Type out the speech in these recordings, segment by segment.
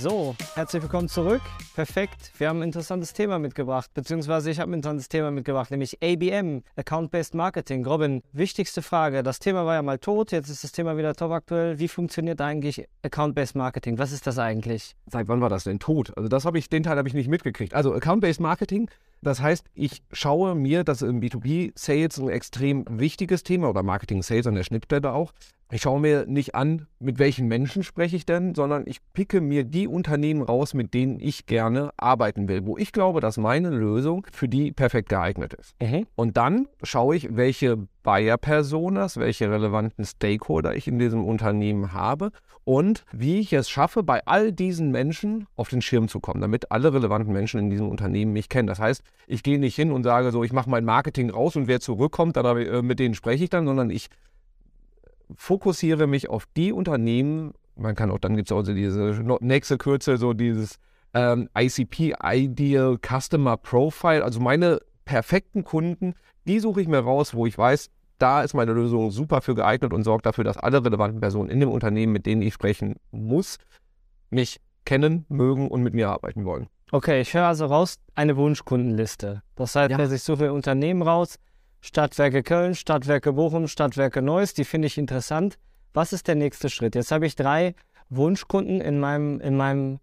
So, herzlich willkommen zurück. Perfekt. Wir haben ein interessantes Thema mitgebracht, beziehungsweise ich habe ein interessantes Thema mitgebracht, nämlich ABM, Account-Based Marketing. Robin, wichtigste Frage. Das Thema war ja mal tot, jetzt ist das Thema wieder top aktuell. Wie funktioniert eigentlich Account-Based Marketing? Was ist das eigentlich? Seit wann war das denn tot? Also das habe ich, den Teil habe ich nicht mitgekriegt. Also Account-Based Marketing, das heißt, ich schaue mir, das im B2B-Sales ein extrem wichtiges Thema oder Marketing-Sales an der Schnittstelle auch, ich schaue mir nicht an, mit welchen Menschen spreche ich denn, sondern ich picke mir die Unternehmen raus, mit denen ich gerne arbeiten will, wo ich glaube, dass meine Lösung für die perfekt geeignet ist. Mhm. Und dann schaue ich, welche Buyer-Personas, welche relevanten Stakeholder ich in diesem Unternehmen habe und wie ich es schaffe, bei all diesen Menschen auf den Schirm zu kommen, damit alle relevanten Menschen in diesem Unternehmen mich kennen. Das heißt, ich gehe nicht hin und sage so, ich mache mein Marketing raus und wer zurückkommt, dann, äh, mit denen spreche ich dann, sondern ich fokussiere mich auf die Unternehmen, man kann auch, dann gibt es auch so diese nächste Kürzel, so dieses ähm, ICP, Ideal Customer Profile, also meine perfekten Kunden, die suche ich mir raus, wo ich weiß, da ist meine Lösung super für geeignet und sorgt dafür, dass alle relevanten Personen in dem Unternehmen, mit denen ich sprechen muss, mich kennen, mögen und mit mir arbeiten wollen. Okay, ich höre also raus eine Wunschkundenliste. Das heißt, ja. ich suche Unternehmen raus, Stadtwerke Köln, Stadtwerke Bochum, Stadtwerke Neuss, die finde ich interessant. Was ist der nächste Schritt? Jetzt habe ich drei Wunschkunden in meinem, in meinem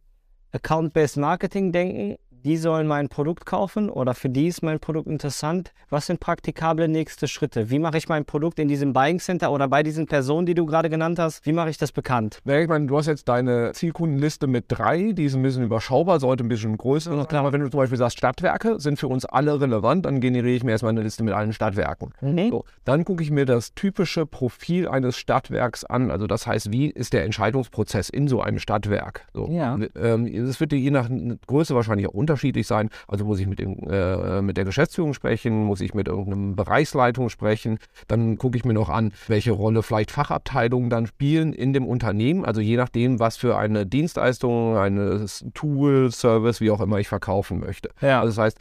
Account-Based Marketing denken die sollen mein Produkt kaufen oder für die ist mein Produkt interessant. Was sind praktikable nächste Schritte? Wie mache ich mein Produkt in diesem Buying Center oder bei diesen Personen, die du gerade genannt hast? Wie mache ich das bekannt? Ja, ich meine, du hast jetzt deine Zielkundenliste mit drei, die ist ein bisschen überschaubar, sollte ein bisschen größer sein. Aber wenn du zum Beispiel sagst, Stadtwerke sind für uns alle relevant, dann generiere ich mir erstmal eine Liste mit allen Stadtwerken. Mhm. So, dann gucke ich mir das typische Profil eines Stadtwerks an. Also das heißt, wie ist der Entscheidungsprozess in so einem Stadtwerk? So, ja. Ähm, das wird dir je nach Größe wahrscheinlich auch unterschiedlich unterschiedlich sein. Also muss ich mit, dem, äh, mit der Geschäftsführung sprechen, muss ich mit irgendeinem Bereichsleitung sprechen. Dann gucke ich mir noch an, welche Rolle vielleicht Fachabteilungen dann spielen in dem Unternehmen. Also je nachdem, was für eine Dienstleistung, ein Tool, Service, wie auch immer ich verkaufen möchte. Ja. Also das heißt,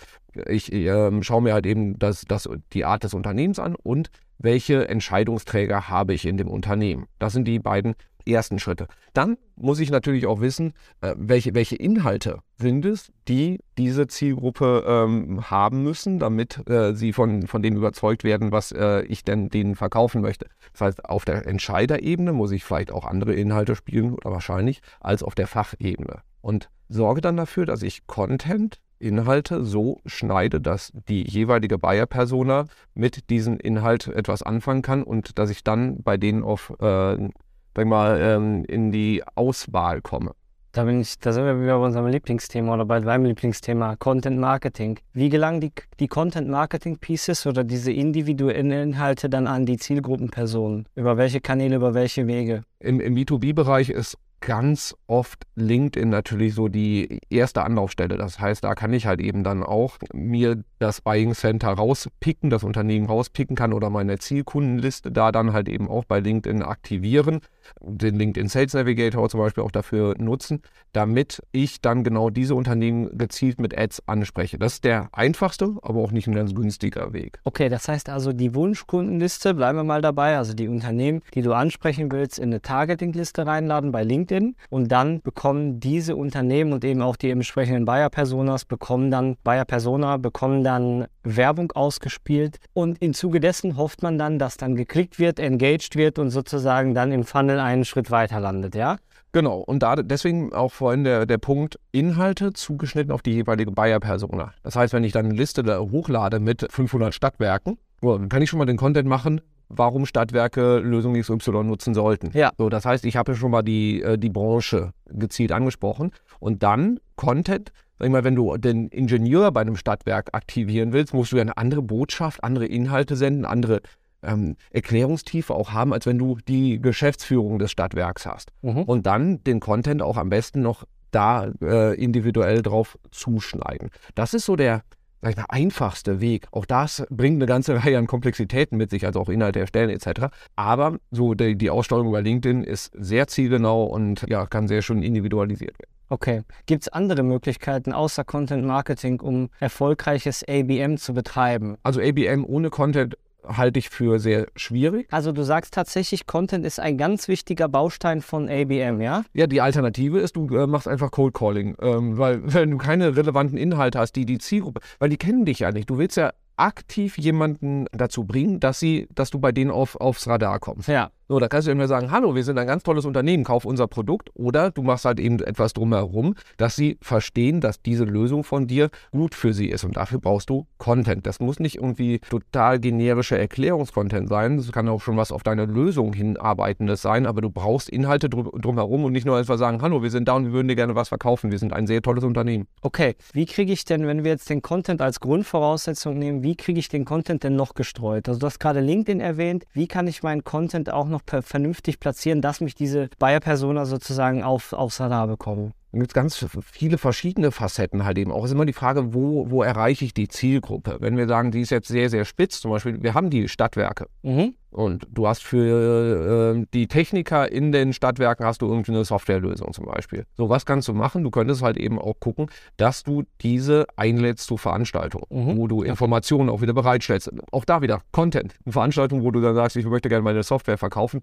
ich äh, schaue mir halt eben das, das, die Art des Unternehmens an und welche Entscheidungsträger habe ich in dem Unternehmen. Das sind die beiden ersten Schritte. Dann muss ich natürlich auch wissen, äh, welche, welche Inhalte sind es, die diese Zielgruppe ähm, haben müssen, damit äh, sie von, von dem überzeugt werden, was äh, ich denn denen verkaufen möchte. Das heißt, auf der Entscheiderebene muss ich vielleicht auch andere Inhalte spielen, oder wahrscheinlich, als auf der Fachebene. Und sorge dann dafür, dass ich Content Inhalte so schneide, dass die jeweilige Buyer-Persona mit diesem Inhalt etwas anfangen kann und dass ich dann bei denen auf äh, sag mal, ähm, in die Auswahl komme. Da, bin ich, da sind wir wieder bei unserem Lieblingsthema oder bei meinem Lieblingsthema, Content Marketing. Wie gelangen die, die Content Marketing Pieces oder diese individuellen Inhalte dann an die Zielgruppenpersonen? Über welche Kanäle, über welche Wege? Im, im B2B-Bereich ist ganz oft LinkedIn natürlich so die erste Anlaufstelle. Das heißt, da kann ich halt eben dann auch mir das Buying Center rauspicken, das Unternehmen rauspicken kann oder meine Zielkundenliste da dann halt eben auch bei LinkedIn aktivieren, den LinkedIn Sales Navigator zum Beispiel auch dafür nutzen, damit ich dann genau diese Unternehmen gezielt mit Ads anspreche. Das ist der einfachste, aber auch nicht ein ganz günstiger Weg. Okay, das heißt also die Wunschkundenliste, bleiben wir mal dabei, also die Unternehmen, die du ansprechen willst, in eine Targeting-Liste reinladen bei LinkedIn und dann bekommen diese Unternehmen und eben auch die entsprechenden Buyer-Personas bekommen dann, Buyer-Persona bekommen dann dann Werbung ausgespielt und im Zuge dessen hofft man dann, dass dann geklickt wird, engaged wird und sozusagen dann im Funnel einen Schritt weiter landet, ja? Genau, und da deswegen auch vorhin der, der Punkt Inhalte zugeschnitten auf die jeweilige Buyer-Persona. Das heißt, wenn ich dann eine Liste da hochlade mit 500 Stadtwerken, dann kann ich schon mal den Content machen, warum Stadtwerke Lösung XY nutzen sollten. Ja. So, das heißt, ich habe ja schon mal die, äh, die Branche gezielt angesprochen und dann Content sag ich mal, wenn du den Ingenieur bei einem Stadtwerk aktivieren willst, musst du ja eine andere Botschaft, andere Inhalte senden, andere ähm, Erklärungstiefe auch haben, als wenn du die Geschäftsführung des Stadtwerks hast. Mhm. Und dann den Content auch am besten noch da äh, individuell drauf zuschneiden. Das ist so der, sag ich mal, einfachste Weg. Auch das bringt eine ganze Reihe an Komplexitäten mit sich, also auch Inhalte erstellen etc. Aber so die, die Aussteuerung bei LinkedIn ist sehr zielgenau und ja, kann sehr schön individualisiert werden. Okay. Gibt es andere Möglichkeiten außer Content Marketing, um erfolgreiches ABM zu betreiben? Also ABM ohne Content halte ich für sehr schwierig. Also du sagst tatsächlich, Content ist ein ganz wichtiger Baustein von ABM, ja? Ja, die Alternative ist, du äh, machst einfach Cold Calling, ähm, weil wenn du keine relevanten Inhalte hast, die die Zielgruppe, weil die kennen dich ja nicht. Du willst ja aktiv jemanden dazu bringen, dass sie, dass du bei denen auf, aufs Radar kommst. Ja. So, da kannst du immer sagen, hallo, wir sind ein ganz tolles Unternehmen, kauf unser Produkt. Oder du machst halt eben etwas drumherum, dass sie verstehen, dass diese Lösung von dir gut für sie ist. Und dafür brauchst du Content. Das muss nicht irgendwie total generischer Erklärungskontent sein. Das kann auch schon was auf deine Lösung hinarbeitendes sein. Aber du brauchst Inhalte drum, drumherum und nicht nur einfach sagen, hallo, wir sind da und wir würden dir gerne was verkaufen. Wir sind ein sehr tolles Unternehmen. Okay, wie kriege ich denn, wenn wir jetzt den Content als Grundvoraussetzung nehmen, wie kriege ich den Content denn noch gestreut? Also du hast gerade LinkedIn erwähnt. Wie kann ich meinen Content auch noch noch vernünftig platzieren, dass mich diese Buyer-Persona sozusagen auf, aufs Radar bekommen? Da gibt es ganz viele verschiedene Facetten halt eben auch. Es ist immer die Frage, wo, wo erreiche ich die Zielgruppe? Wenn wir sagen, die ist jetzt sehr, sehr spitz, zum Beispiel, wir haben die Stadtwerke. Mhm. Und du hast für äh, die Techniker in den Stadtwerken hast du irgendwie eine Softwarelösung zum Beispiel. So, was kannst du machen? Du könntest halt eben auch gucken, dass du diese einlädst zu Veranstaltungen, mhm. wo du Informationen auch wieder bereitstellst. Auch da wieder Content. Eine Veranstaltung, wo du dann sagst, ich möchte gerne meine Software verkaufen.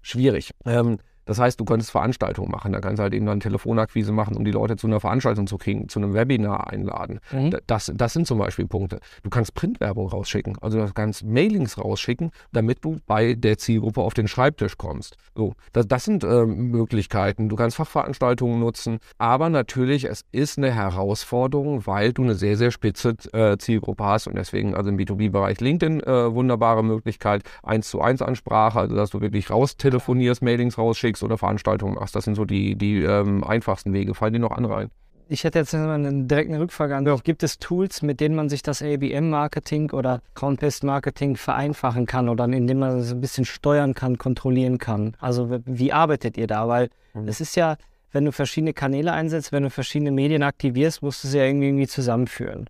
Schwierig. Ähm, das heißt, du könntest Veranstaltungen machen. Da kannst du halt eben dann Telefonakquise machen, um die Leute zu einer Veranstaltung zu kriegen, zu einem Webinar einladen. Mhm. Das, das sind zum Beispiel Punkte. Du kannst Printwerbung rausschicken, also du kannst Mailings rausschicken, damit du bei der Zielgruppe auf den Schreibtisch kommst. So, das, das sind äh, Möglichkeiten. Du kannst Fachveranstaltungen nutzen, aber natürlich, es ist eine Herausforderung, weil du eine sehr, sehr spitze äh, Zielgruppe hast und deswegen also im B2B-Bereich LinkedIn äh, wunderbare Möglichkeit, eins zu eins Ansprache, also dass du wirklich raustelefonierst, Mailings rausschickst Gigs oder Veranstaltungen machst. Das sind so die, die ähm, einfachsten Wege. Fallen dir noch andere ein? Ich hätte jetzt einen direkten Rückfrage an. Ja. Gibt es Tools, mit denen man sich das ABM-Marketing oder Count-Pest-Marketing vereinfachen kann oder indem man es ein bisschen steuern kann, kontrollieren kann? Also wie arbeitet ihr da? Weil mhm. es ist ja, wenn du verschiedene Kanäle einsetzt, wenn du verschiedene Medien aktivierst, musst du sie ja irgendwie, irgendwie zusammenführen.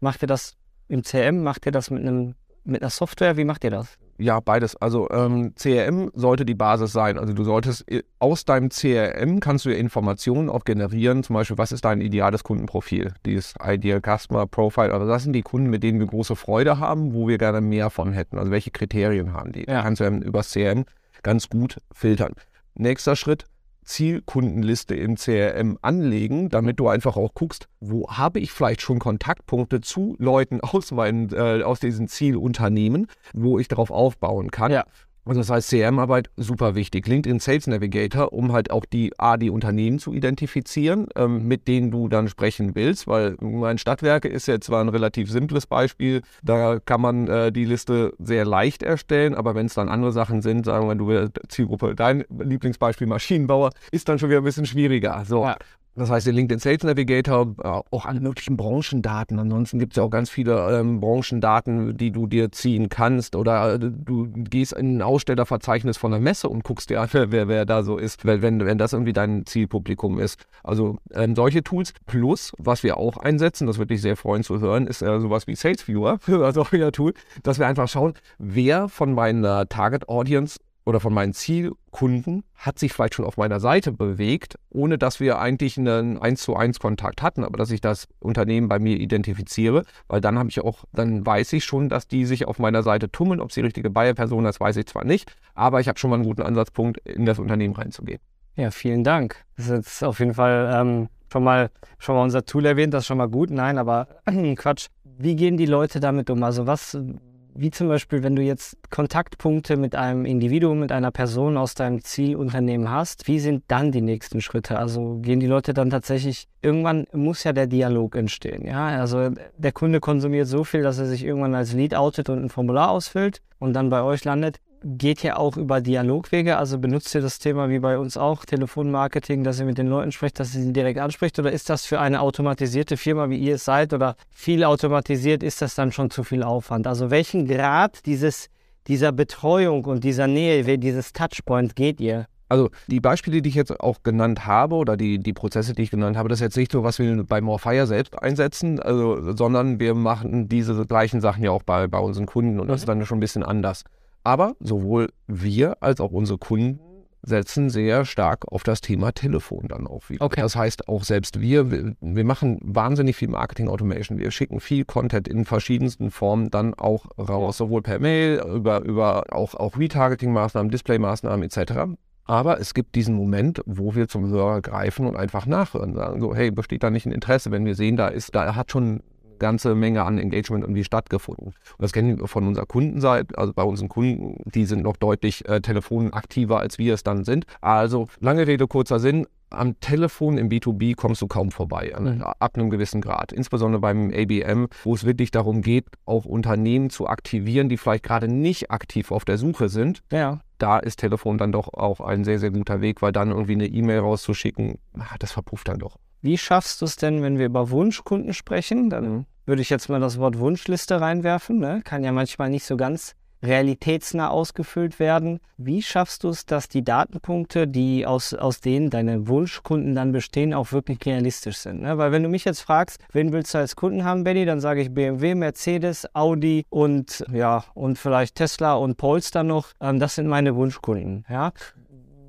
Macht ihr das im CM? Macht ihr das mit, einem, mit einer Software? Wie macht ihr das? Ja, beides. Also ähm, CRM sollte die Basis sein. Also du solltest äh, aus deinem CRM kannst du ja Informationen auch generieren. Zum Beispiel, was ist dein ideales Kundenprofil? Dieses Ideal Customer Profile. Also das sind die Kunden, mit denen wir große Freude haben, wo wir gerne mehr von hätten. Also welche Kriterien haben die? Ja. Kannst du ja über CRM ganz gut filtern. Nächster Schritt, Zielkundenliste im CRM anlegen, damit du einfach auch guckst, wo habe ich vielleicht schon Kontaktpunkte zu Leuten aus, meinen, äh, aus diesen Zielunternehmen, wo ich darauf aufbauen kann. Ja. Also das heißt, CRM-Arbeit super wichtig. LinkedIn Sales Navigator, um halt auch die A, die Unternehmen zu identifizieren, ähm, mit denen du dann sprechen willst, weil mein Stadtwerke ist jetzt zwar ein relativ simples Beispiel, da kann man äh, die Liste sehr leicht erstellen, aber wenn es dann andere Sachen sind, sagen wir, du Zielgruppe, dein Lieblingsbeispiel Maschinenbauer, ist dann schon wieder ein bisschen schwieriger. So. Ja. Das heißt, der LinkedIn Sales Navigator, äh, auch alle möglichen Branchendaten. Ansonsten gibt es ja auch ganz viele ähm, Branchendaten, die du dir ziehen kannst. Oder äh, du gehst in ein Ausstellerverzeichnis von einer Messe und guckst dir an, wer, wer da so ist, wenn, wenn das irgendwie dein Zielpublikum ist. Also ähm, solche Tools. Plus, was wir auch einsetzen, das würde dich sehr freuen zu hören, ist äh, sowas wie Sales Viewer, also euer Tool, dass wir einfach schauen, wer von meiner Target Audience oder von meinen Zielkunden hat sich vielleicht schon auf meiner Seite bewegt, ohne dass wir eigentlich einen 1 zu 1 Kontakt hatten, aber dass ich das Unternehmen bei mir identifiziere, weil dann habe ich auch, dann weiß ich schon, dass die sich auf meiner Seite tummeln. Ob sie die richtige Buyer-Person ist, weiß ich zwar nicht, aber ich habe schon mal einen guten Ansatzpunkt, in das Unternehmen reinzugehen. Ja, vielen Dank. Das ist jetzt auf jeden Fall ähm, schon, mal, schon mal unser Tool erwähnt, das ist schon mal gut. Nein, aber Quatsch. Wie gehen die Leute damit um? Also was wie zum Beispiel, wenn du jetzt Kontaktpunkte mit einem Individuum, mit einer Person aus deinem Zielunternehmen hast, wie sind dann die nächsten Schritte? Also gehen die Leute dann tatsächlich, irgendwann muss ja der Dialog entstehen. Ja, also der Kunde konsumiert so viel, dass er sich irgendwann als Lead outet und ein Formular ausfüllt und dann bei euch landet geht ja auch über Dialogwege. Also benutzt ihr das Thema wie bei uns auch, Telefonmarketing, dass ihr mit den Leuten sprecht, dass ihr sie direkt anspricht? Oder ist das für eine automatisierte Firma, wie ihr es seid, oder viel automatisiert, ist das dann schon zu viel Aufwand? Also welchen Grad dieses, dieser Betreuung und dieser Nähe, dieses Touchpoint geht ihr? Also die Beispiele, die ich jetzt auch genannt habe oder die, die Prozesse, die ich genannt habe, das ist jetzt nicht so, was wir bei Morfire selbst einsetzen, also, sondern wir machen diese gleichen Sachen ja auch bei, bei unseren Kunden und das ist dann schon ein bisschen anders. Aber sowohl wir als auch unsere Kunden setzen sehr stark auf das Thema Telefon dann auch wieder. Okay. Das heißt, auch selbst wir, wir, machen wahnsinnig viel Marketing Automation. Wir schicken viel Content in verschiedensten Formen dann auch raus, sowohl per Mail, über, über auch, auch Retargeting-Maßnahmen, Display-Maßnahmen etc. Aber es gibt diesen Moment, wo wir zum Hörer greifen und einfach nachhören, sagen so, hey, besteht da nicht ein Interesse, wenn wir sehen, da ist, da hat schon ganze Menge an Engagement irgendwie stattgefunden. Und das kennen wir von unserer Kundenseite, also bei unseren Kunden, die sind noch deutlich äh, telefonaktiver, als wir es dann sind. Also lange Rede, kurzer Sinn, am Telefon im B2B kommst du kaum vorbei, mhm. ab einem gewissen Grad. Insbesondere beim ABM, wo es wirklich darum geht, auch Unternehmen zu aktivieren, die vielleicht gerade nicht aktiv auf der Suche sind. Ja. Da ist Telefon dann doch auch ein sehr, sehr guter Weg, weil dann irgendwie eine E-Mail rauszuschicken, ah, das verpufft dann doch. Wie schaffst du es denn, wenn wir über Wunschkunden sprechen? Dann mhm. Würde ich jetzt mal das Wort Wunschliste reinwerfen. Ne? Kann ja manchmal nicht so ganz realitätsnah ausgefüllt werden. Wie schaffst du es, dass die Datenpunkte, die aus, aus denen deine Wunschkunden dann bestehen, auch wirklich realistisch sind? Ne? Weil wenn du mich jetzt fragst, wen willst du als Kunden haben, Benny, dann sage ich BMW, Mercedes, Audi und ja, und vielleicht Tesla und Polestar noch. Ähm, das sind meine Wunschkunden. Ja?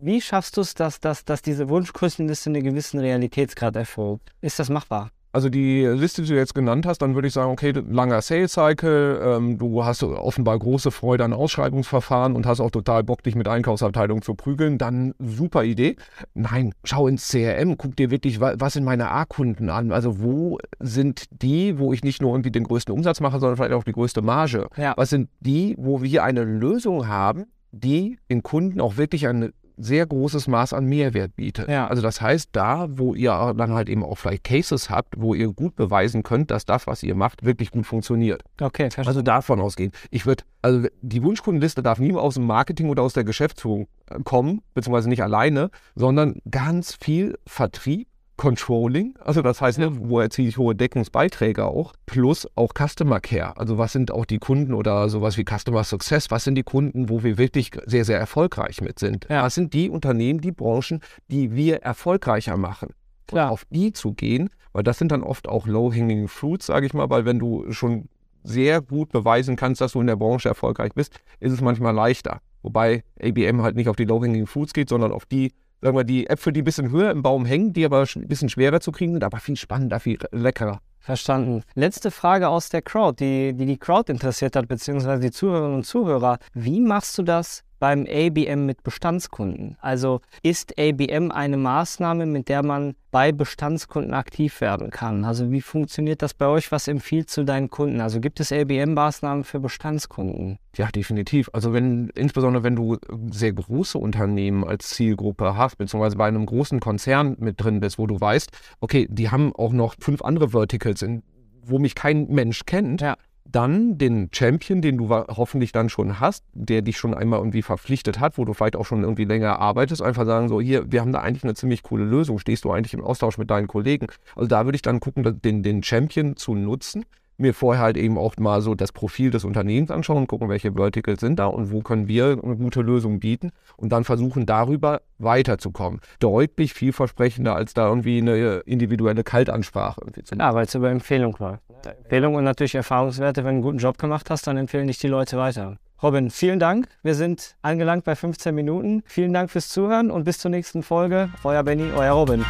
Wie schaffst du es, dass, dass, dass diese Wunschgrößenliste einen gewissen Realitätsgrad erfolgt? Ist das machbar? Also die Liste, die du jetzt genannt hast, dann würde ich sagen, okay, langer Sales Cycle, ähm, du hast offenbar große Freude an Ausschreibungsverfahren und hast auch total Bock, dich mit Einkaufsabteilungen zu prügeln, dann super Idee. Nein, schau ins CRM, guck dir wirklich, was sind meine A-Kunden an? Also wo sind die, wo ich nicht nur irgendwie den größten Umsatz mache, sondern vielleicht auch die größte Marge? Ja. Was sind die, wo wir eine Lösung haben, die den Kunden auch wirklich eine sehr großes Maß an Mehrwert bietet. Ja. Also das heißt, da, wo ihr dann halt eben auch vielleicht Cases habt, wo ihr gut beweisen könnt, dass das, was ihr macht, wirklich gut funktioniert. Okay, verstehe. Also davon ausgehen. Ich würde, also die Wunschkundenliste darf nie aus dem Marketing oder aus der Geschäftsführung äh, kommen, beziehungsweise nicht alleine, sondern ganz viel Vertrieb Controlling, also das heißt, ne, wo erziele ich hohe Deckungsbeiträge auch, plus auch Customer Care. Also was sind auch die Kunden oder sowas wie Customer Success, was sind die Kunden, wo wir wirklich sehr, sehr erfolgreich mit sind? Ja. Was sind die Unternehmen, die Branchen, die wir erfolgreicher machen? Klar. Und auf die zu gehen, weil das sind dann oft auch low-hanging fruits, sage ich mal, weil wenn du schon sehr gut beweisen kannst, dass du in der Branche erfolgreich bist, ist es manchmal leichter. Wobei ABM halt nicht auf die low-hanging fruits geht, sondern auf die, sagen wir, die Äpfel, die ein bisschen höher im Baum hängen, die aber ein bisschen schwerer zu kriegen sind, aber viel spannender, viel leckerer. Verstanden. Letzte Frage aus der Crowd, die die, die Crowd interessiert hat, beziehungsweise die Zuhörerinnen und Zuhörer. Wie machst du das beim ABM mit Bestandskunden? Also ist ABM eine Maßnahme, mit der man bei Bestandskunden aktiv werden kann? Also wie funktioniert das bei euch? Was empfiehlt du deinen Kunden? Also gibt es ABM-Maßnahmen für Bestandskunden? Ja, definitiv. Also wenn, insbesondere wenn du sehr große Unternehmen als Zielgruppe hast, beziehungsweise bei einem großen Konzern mit drin bist, wo du weißt, okay, die haben auch noch fünf andere Verticals, in, wo mich kein Mensch kennt, Ja. Dann den Champion, den du hoffentlich dann schon hast, der dich schon einmal irgendwie verpflichtet hat, wo du vielleicht auch schon irgendwie länger arbeitest, einfach sagen so, hier, wir haben da eigentlich eine ziemlich coole Lösung, stehst du eigentlich im Austausch mit deinen Kollegen. Also da würde ich dann gucken, den, den Champion zu nutzen, mir vorher halt eben auch mal so das Profil des Unternehmens anschauen, gucken, welche Verticals sind da und wo können wir eine gute Lösung bieten und dann versuchen, darüber weiterzukommen. Deutlich vielversprechender, als da irgendwie eine individuelle Kaltansprache irgendwie zu machen. Ja, weil es über Empfehlung läuft. Empfehlung und natürlich Erfahrungswerte. Wenn du einen guten Job gemacht hast, dann empfehlen dich die Leute weiter. Robin, vielen Dank. Wir sind angelangt bei 15 Minuten. Vielen Dank fürs Zuhören und bis zur nächsten Folge. Euer Benny, euer Robin.